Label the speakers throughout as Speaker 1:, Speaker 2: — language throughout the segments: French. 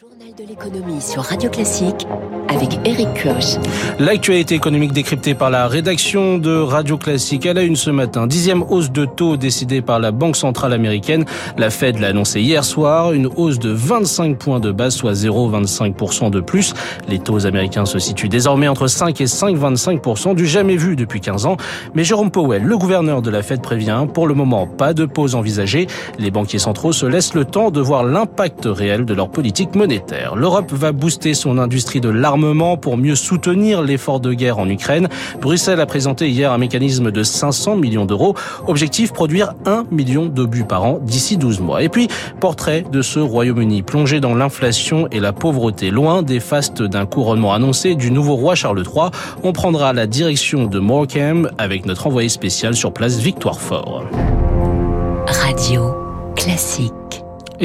Speaker 1: Journal de l'économie sur Radio Classique avec Eric.
Speaker 2: L'actualité économique décryptée par la rédaction de Radio Classique. Elle a une ce matin. Dixième hausse de taux décidée par la Banque Centrale Américaine. La Fed l'a annoncé hier soir. Une hausse de 25 points de base, soit 0,25% de plus. Les taux américains se situent désormais entre 5 et 5,25% du jamais vu depuis 15 ans. Mais Jérôme Powell, le gouverneur de la Fed, prévient pour le moment pas de pause envisagée. Les banquiers centraux se laissent le temps de voir l'impact réel de leur politique monétaire L'Europe va booster son industrie de l'armement pour mieux soutenir l'effort de guerre en Ukraine. Bruxelles a présenté hier un mécanisme de 500 millions d'euros. Objectif produire 1 million d'obus par an d'ici 12 mois. Et puis, portrait de ce Royaume-Uni plongé dans l'inflation et la pauvreté. Loin des fastes d'un couronnement annoncé du nouveau roi Charles III, on prendra la direction de Morecambe avec notre envoyé spécial sur place Victoire Fort.
Speaker 1: Radio classique.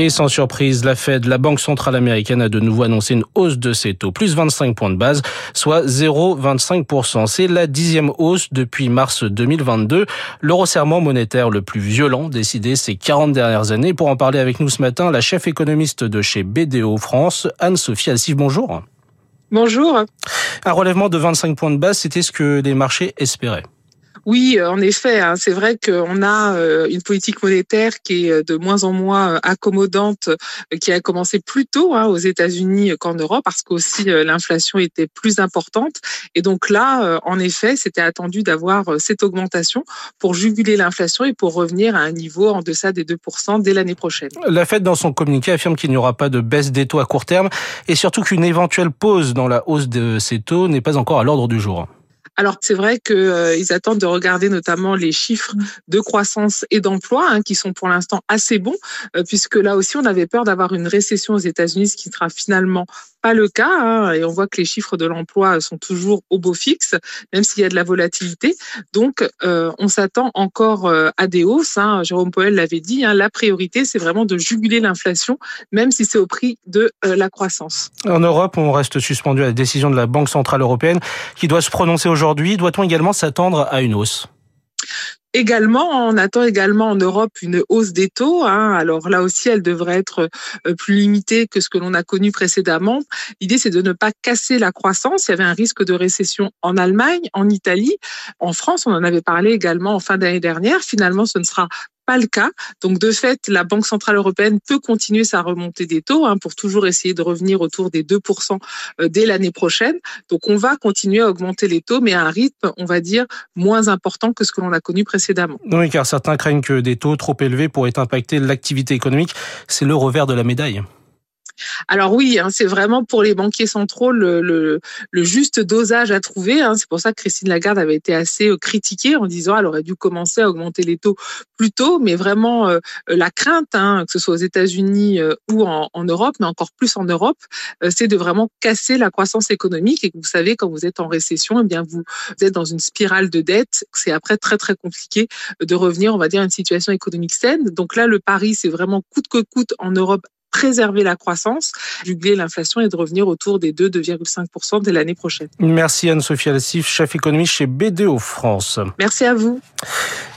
Speaker 2: Et sans surprise, la Fed, la Banque centrale américaine, a de nouveau annoncé une hausse de ses taux, plus 25 points de base, soit 0,25%. C'est la dixième hausse depuis mars 2022, le resserrement monétaire le plus violent décidé ces 40 dernières années. Pour en parler avec nous ce matin, la chef économiste de chez BDO France, Anne-Sophie Alcif, bonjour.
Speaker 3: Bonjour.
Speaker 2: Un relèvement de 25 points de base, c'était ce que les marchés espéraient.
Speaker 3: Oui, euh, en effet, hein, c'est vrai qu'on a euh, une politique monétaire qui est euh, de moins en moins accommodante, qui a commencé plus tôt hein, aux États-Unis qu'en Europe, parce qu'aussi l'inflation était plus importante. Et donc là, en effet, c'était attendu d'avoir cette augmentation pour juguler l'inflation et pour revenir à un niveau en deçà des 2% dès l'année prochaine.
Speaker 2: La Fed, dans son communiqué, affirme qu'il n'y aura pas de baisse des taux à court terme et surtout qu'une éventuelle pause dans la hausse de ces taux n'est pas encore à l'ordre du jour.
Speaker 3: Alors c'est vrai qu'ils euh, attendent de regarder notamment les chiffres de croissance et d'emploi hein, qui sont pour l'instant assez bons, euh, puisque là aussi on avait peur d'avoir une récession aux États-Unis, ce qui sera finalement pas le cas. Hein, et on voit que les chiffres de l'emploi sont toujours au beau fixe, même s'il y a de la volatilité. Donc euh, on s'attend encore à des hausses. Hein. Jérôme Powell l'avait dit. Hein, la priorité c'est vraiment de juguler l'inflation, même si c'est au prix de la croissance.
Speaker 2: En Europe, on reste suspendu à la décision de la Banque centrale européenne qui doit se prononcer aujourd'hui aujourd'hui, doit-on également s'attendre à une hausse?
Speaker 3: Également, on attend également en Europe une hausse des taux. Hein. Alors là aussi, elle devrait être euh, plus limitée que ce que l'on a connu précédemment. L'idée, c'est de ne pas casser la croissance. Il y avait un risque de récession en Allemagne, en Italie, en France. On en avait parlé également en fin d'année dernière. Finalement, ce ne sera pas le cas. Donc de fait, la Banque centrale européenne peut continuer sa remontée des taux hein, pour toujours essayer de revenir autour des 2% euh, dès l'année prochaine. Donc on va continuer à augmenter les taux, mais à un rythme, on va dire, moins important que ce que l'on a connu précédemment.
Speaker 2: Oui, car certains craignent que des taux trop élevés pourraient impacter l'activité économique. C'est le revers de la médaille.
Speaker 3: Alors oui, hein, c'est vraiment pour les banquiers centraux le, juste dosage à trouver. Hein. C'est pour ça que Christine Lagarde avait été assez euh, critiquée en disant qu'elle aurait dû commencer à augmenter les taux plus tôt, mais vraiment euh, la crainte, hein, que ce soit aux États-Unis euh, ou en, Europe, mais encore plus en Europe, c'est de vraiment casser la croissance économique. Et que vous savez, quand vous êtes en récession, eh bien vous, êtes dans une spirale de dette. C'est après très très compliqué de revenir, on va dire, à une situation économique saine. Donc là, le pari, c'est vraiment coûte que coûte en Europe préserver la croissance, juguler l'inflation et de revenir autour des 2-2,5% dès l'année prochaine.
Speaker 2: Merci Anne-Sophie Alassif, chef économiste chez BDO France.
Speaker 3: Merci à vous.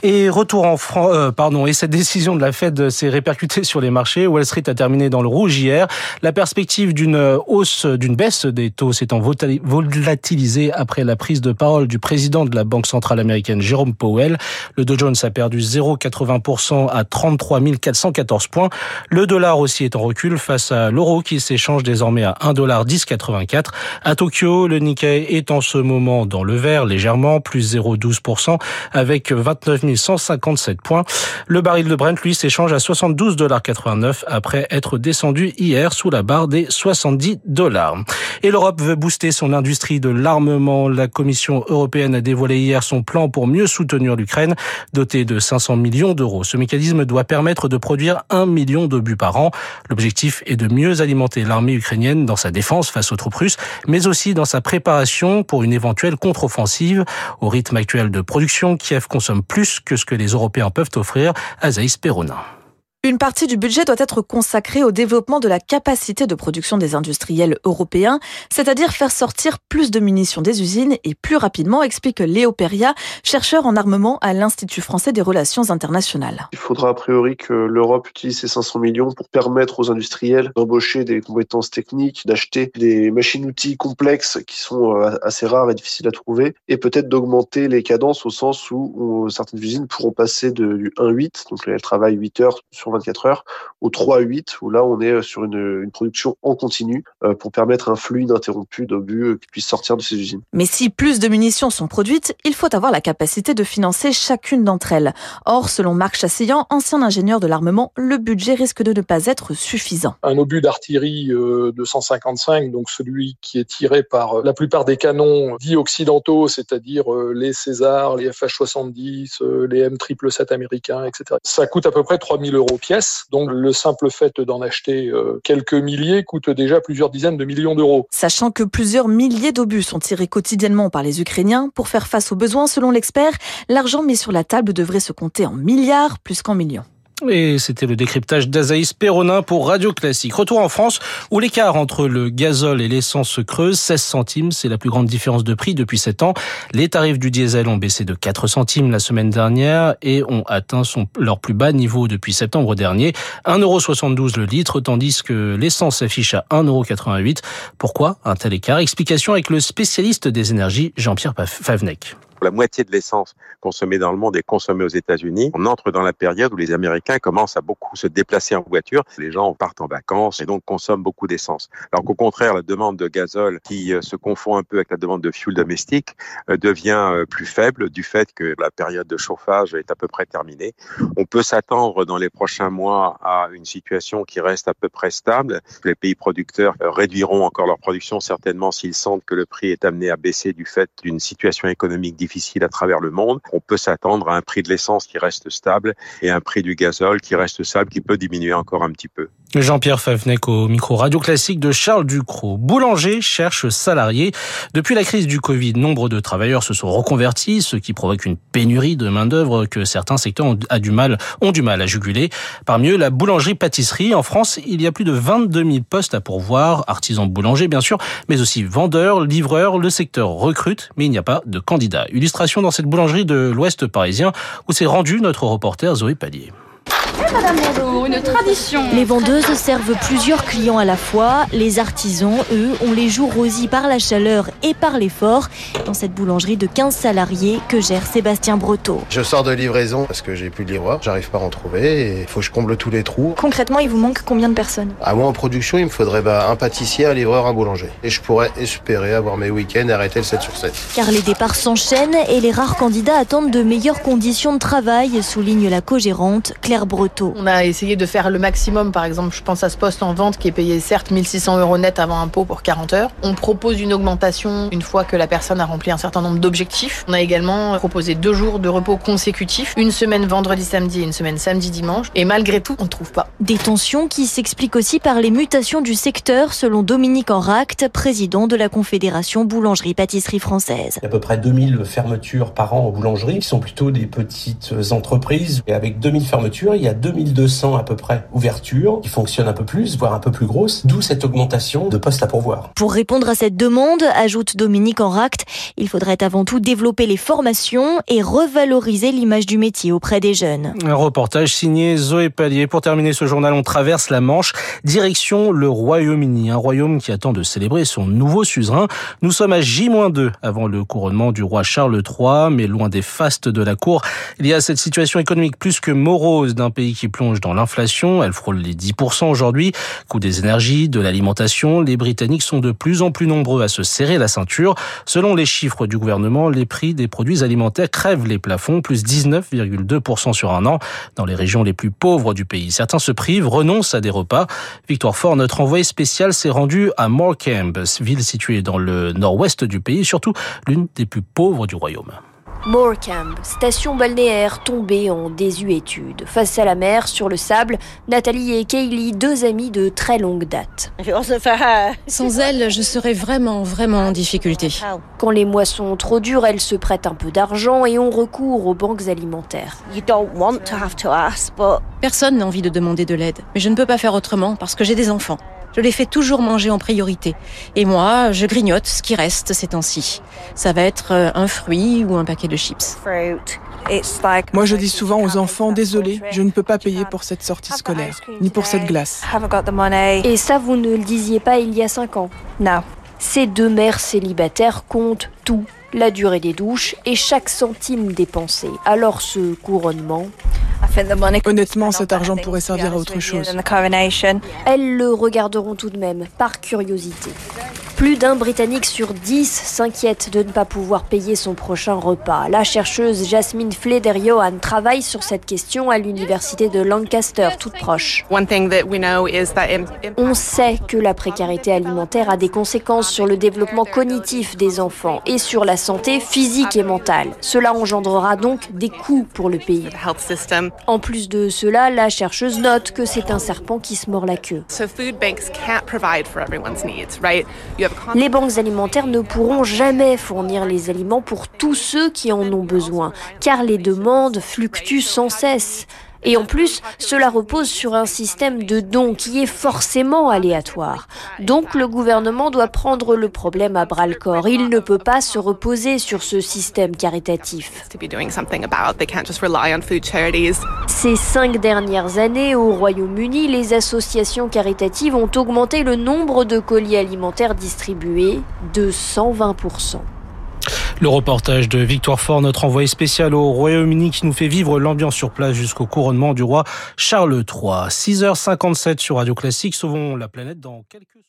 Speaker 2: Et retour en France, euh, pardon, et cette décision de la Fed s'est répercutée sur les marchés. Wall Street a terminé dans le rouge hier. La perspective d'une hausse, d'une baisse des taux s'étant volatilisée après la prise de parole du président de la Banque centrale américaine, Jérôme Powell. Le Dow Jones a perdu 0,80% à 33 414 points. Le dollar aussi est en recul face à l'euro qui s'échange désormais à 1,1084. À Tokyo, le Nikkei est en ce moment dans le vert légèrement, plus 0,12% avec 29 157 points. Le baril de Brent, lui, s'échange à 72,89 après être descendu hier sous la barre des 70 dollars. Et l'Europe veut booster son industrie de l'armement. La Commission européenne a dévoilé hier son plan pour mieux soutenir l'Ukraine, doté de 500 millions d'euros. Ce mécanisme doit permettre de produire 1 million d'obus par an. L'objectif est de mieux alimenter l'armée ukrainienne dans sa défense face aux troupes russes, mais aussi dans sa préparation pour une éventuelle contre-offensive. Au rythme actuel de production, Kiev consomme plus que ce que les Européens peuvent offrir. Azaïs Perona.
Speaker 4: Une partie du budget doit être consacrée au développement de la capacité de production des industriels européens, c'est-à-dire faire sortir plus de munitions des usines et plus rapidement, explique Léo Peria, chercheur en armement à l'Institut français des relations internationales.
Speaker 5: Il faudra a priori que l'Europe utilise ces 500 millions pour permettre aux industriels d'embaucher des compétences techniques, d'acheter des machines-outils complexes qui sont euh, assez rares et difficiles à trouver, et peut-être d'augmenter les cadences au sens où, certaines usines pourront passer de, du 1-8, donc elles travaillent 8 heures sur 24 heures, au 3-8, où là on est sur une, une production en continu euh, pour permettre un flux ininterrompu d'obus euh, qui puisse sortir de ces usines.
Speaker 4: Mais si plus de munitions sont produites, il faut avoir la capacité de financer chacune d'entre elles. Or, selon Marc Chassillan, ancien ingénieur de l'armement, le budget risque de ne pas être suffisant.
Speaker 6: Un obus d'artillerie de 155, donc celui qui est tiré par la plupart des canons dits occidentaux, c'est-à-dire les César, les FH-70, les M777 américains, etc. Ça coûte à peu près 3000 euros donc le simple fait d'en acheter quelques milliers coûte déjà plusieurs dizaines de millions d'euros.
Speaker 4: Sachant que plusieurs milliers d'obus sont tirés quotidiennement par les Ukrainiens, pour faire face aux besoins, selon l'expert, l'argent mis sur la table devrait se compter en milliards plus qu'en millions.
Speaker 2: Et c'était le décryptage d'Azaïs Perronin pour Radio Classique. Retour en France où l'écart entre le gazole et l'essence se creuse. 16 centimes, c'est la plus grande différence de prix depuis 7 ans. Les tarifs du diesel ont baissé de 4 centimes la semaine dernière et ont atteint leur plus bas niveau depuis septembre dernier. 1,72€ le litre, tandis que l'essence s'affiche à 1,88€. Pourquoi un tel écart? Explication avec le spécialiste des énergies Jean-Pierre Favnec
Speaker 7: la moitié de l'essence consommée dans le monde est consommée aux États-Unis. On entre dans la période où les Américains commencent à beaucoup se déplacer en voiture. Les gens partent en vacances et donc consomment beaucoup d'essence. Alors qu'au contraire, la demande de gazole, qui euh, se confond un peu avec la demande de fuel domestique, euh, devient euh, plus faible du fait que la période de chauffage est à peu près terminée. On peut s'attendre dans les prochains mois à une situation qui reste à peu près stable. Les pays producteurs réduiront encore leur production certainement s'ils sentent que le prix est amené à baisser du fait d'une situation économique difficile difficile à travers le monde. On peut s'attendre à un prix de l'essence qui reste stable et un prix du gazole qui reste stable, qui peut diminuer encore un petit peu.
Speaker 2: Jean-Pierre Favnec au micro radio classique de Charles Ducrot. Boulanger cherche salariés. Depuis la crise du Covid, nombre de travailleurs se sont reconvertis, ce qui provoque une pénurie de main-d'œuvre que certains secteurs ont, du mal, à juguler. Parmi eux, la boulangerie-pâtisserie. En France, il y a plus de 22 000 postes à pourvoir, artisans boulangers bien sûr, mais aussi vendeurs, livreurs. Le secteur recrute, mais il n'y a pas de candidats. Illustration dans cette boulangerie de l'Ouest parisien où s'est rendu notre reporter Zoé Pallier.
Speaker 8: Madame une tradition.
Speaker 9: Les vendeuses servent plusieurs clients à la fois. Les artisans, eux, ont les joues rosies par la chaleur et par l'effort dans cette boulangerie de 15 salariés que gère Sébastien Breteau.
Speaker 10: Je sors de livraison parce que j'ai plus de livreur, j'arrive pas à en trouver et il faut que je comble tous les trous.
Speaker 9: Concrètement, il vous manque combien de personnes?
Speaker 10: À moi en production, il me faudrait bah, un pâtissier, un livreur, un boulanger. Et je pourrais espérer avoir mes week-ends et arrêter le 7 sur 7.
Speaker 9: Car les départs s'enchaînent et les rares candidats attendent de meilleures conditions de travail, souligne la co-gérante Claire Breteau.
Speaker 11: On a essayé de faire le maximum. Par exemple, je pense à ce poste en vente qui est payé certes 1600 euros net avant impôt pour 40 heures. On propose une augmentation une fois que la personne a rempli un certain nombre d'objectifs. On a également proposé deux jours de repos consécutifs, une semaine vendredi samedi et une semaine samedi dimanche. Et malgré tout, on ne trouve pas.
Speaker 9: Des tensions qui s'expliquent aussi par les mutations du secteur, selon Dominique Enract, président de la Confédération boulangerie-pâtisserie française.
Speaker 12: Il y a à peu près 2000 fermetures par an en boulangerie, qui sont plutôt des petites entreprises. Et avec 2000 fermetures, il y a 2200 à peu près ouvertures qui fonctionnent un peu plus, voire un peu plus grosses, d'où cette augmentation de postes à pourvoir.
Speaker 9: Pour répondre à cette demande, ajoute Dominique Enract, il faudrait avant tout développer les formations et revaloriser l'image du métier auprès des jeunes.
Speaker 2: Un reportage signé Zoé Pallier. Pour terminer ce journal, on traverse la Manche, direction le Royaume-Uni, un royaume qui attend de célébrer son nouveau suzerain. Nous sommes à J-2 avant le couronnement du roi Charles III, mais loin des fastes de la cour. Il y a cette situation économique plus que morose d'un pays qui plonge dans l'inflation. Elle frôle les 10% aujourd'hui. Coût des énergies, de l'alimentation, les Britanniques sont de plus en plus nombreux à se serrer la ceinture. Selon les chiffres du gouvernement, les prix des produits alimentaires crèvent les plafonds, plus 19,2% sur un an dans les régions les plus pauvres du pays. Certains se privent, renoncent à des repas. Victoire Fort, notre envoyé spécial, s'est rendu à Morecambe, ville située dans le nord-ouest du pays, surtout l'une des plus pauvres du royaume.
Speaker 13: Morecambe, station balnéaire tombée en désuétude. Face à la mer, sur le sable, Nathalie et Kaylee, deux amies de très longue date.
Speaker 14: Sans elle, je serais vraiment, vraiment en difficulté.
Speaker 13: Quand les mois sont trop durs, elles se prêtent un peu d'argent et ont recours aux banques alimentaires.
Speaker 14: Personne n'a envie de demander de l'aide, mais je ne peux pas faire autrement parce que j'ai des enfants. Je les fais toujours manger en priorité. Et moi, je grignote ce qui reste ces temps-ci. Ça va être euh, un fruit ou un paquet de chips.
Speaker 15: Moi, je dis souvent aux enfants, désolé, je ne peux pas payer pour cette sortie scolaire, ni pour cette glace.
Speaker 13: Et ça, vous ne le disiez pas il y a cinq ans Non. Ces deux mères célibataires comptent tout, la durée des douches et chaque centime dépensé. Alors ce couronnement...
Speaker 15: Honnêtement, cet argent pourrait servir à autre chose.
Speaker 13: Elles le regarderont tout de même, par curiosité. Plus d'un Britannique sur dix s'inquiète de ne pas pouvoir payer son prochain repas. La chercheuse Jasmine Fleder-Johan travaille sur cette question à l'université de Lancaster, toute proche. On sait que la précarité alimentaire a des conséquences sur le développement cognitif des enfants et sur la santé physique et mentale. Cela engendrera donc des coûts pour le pays. En plus de cela, la chercheuse note que c'est un serpent qui se mord la queue. Les banques alimentaires ne pourront jamais fournir les aliments pour tous ceux qui en ont besoin, car les demandes fluctuent sans cesse. Et en plus, cela repose sur un système de dons qui est forcément aléatoire. Donc le gouvernement doit prendre le problème à bras le corps. Il ne peut pas se reposer sur ce système caritatif. Ces cinq dernières années, au Royaume-Uni, les associations caritatives ont augmenté le nombre de colis alimentaires distribués de 120%.
Speaker 2: Le reportage de Victoire Fort, notre envoyé spécial au Royaume-Uni qui nous fait vivre l'ambiance sur place jusqu'au couronnement du roi Charles III. 6h57 sur Radio Classique, sauvons la planète dans quelques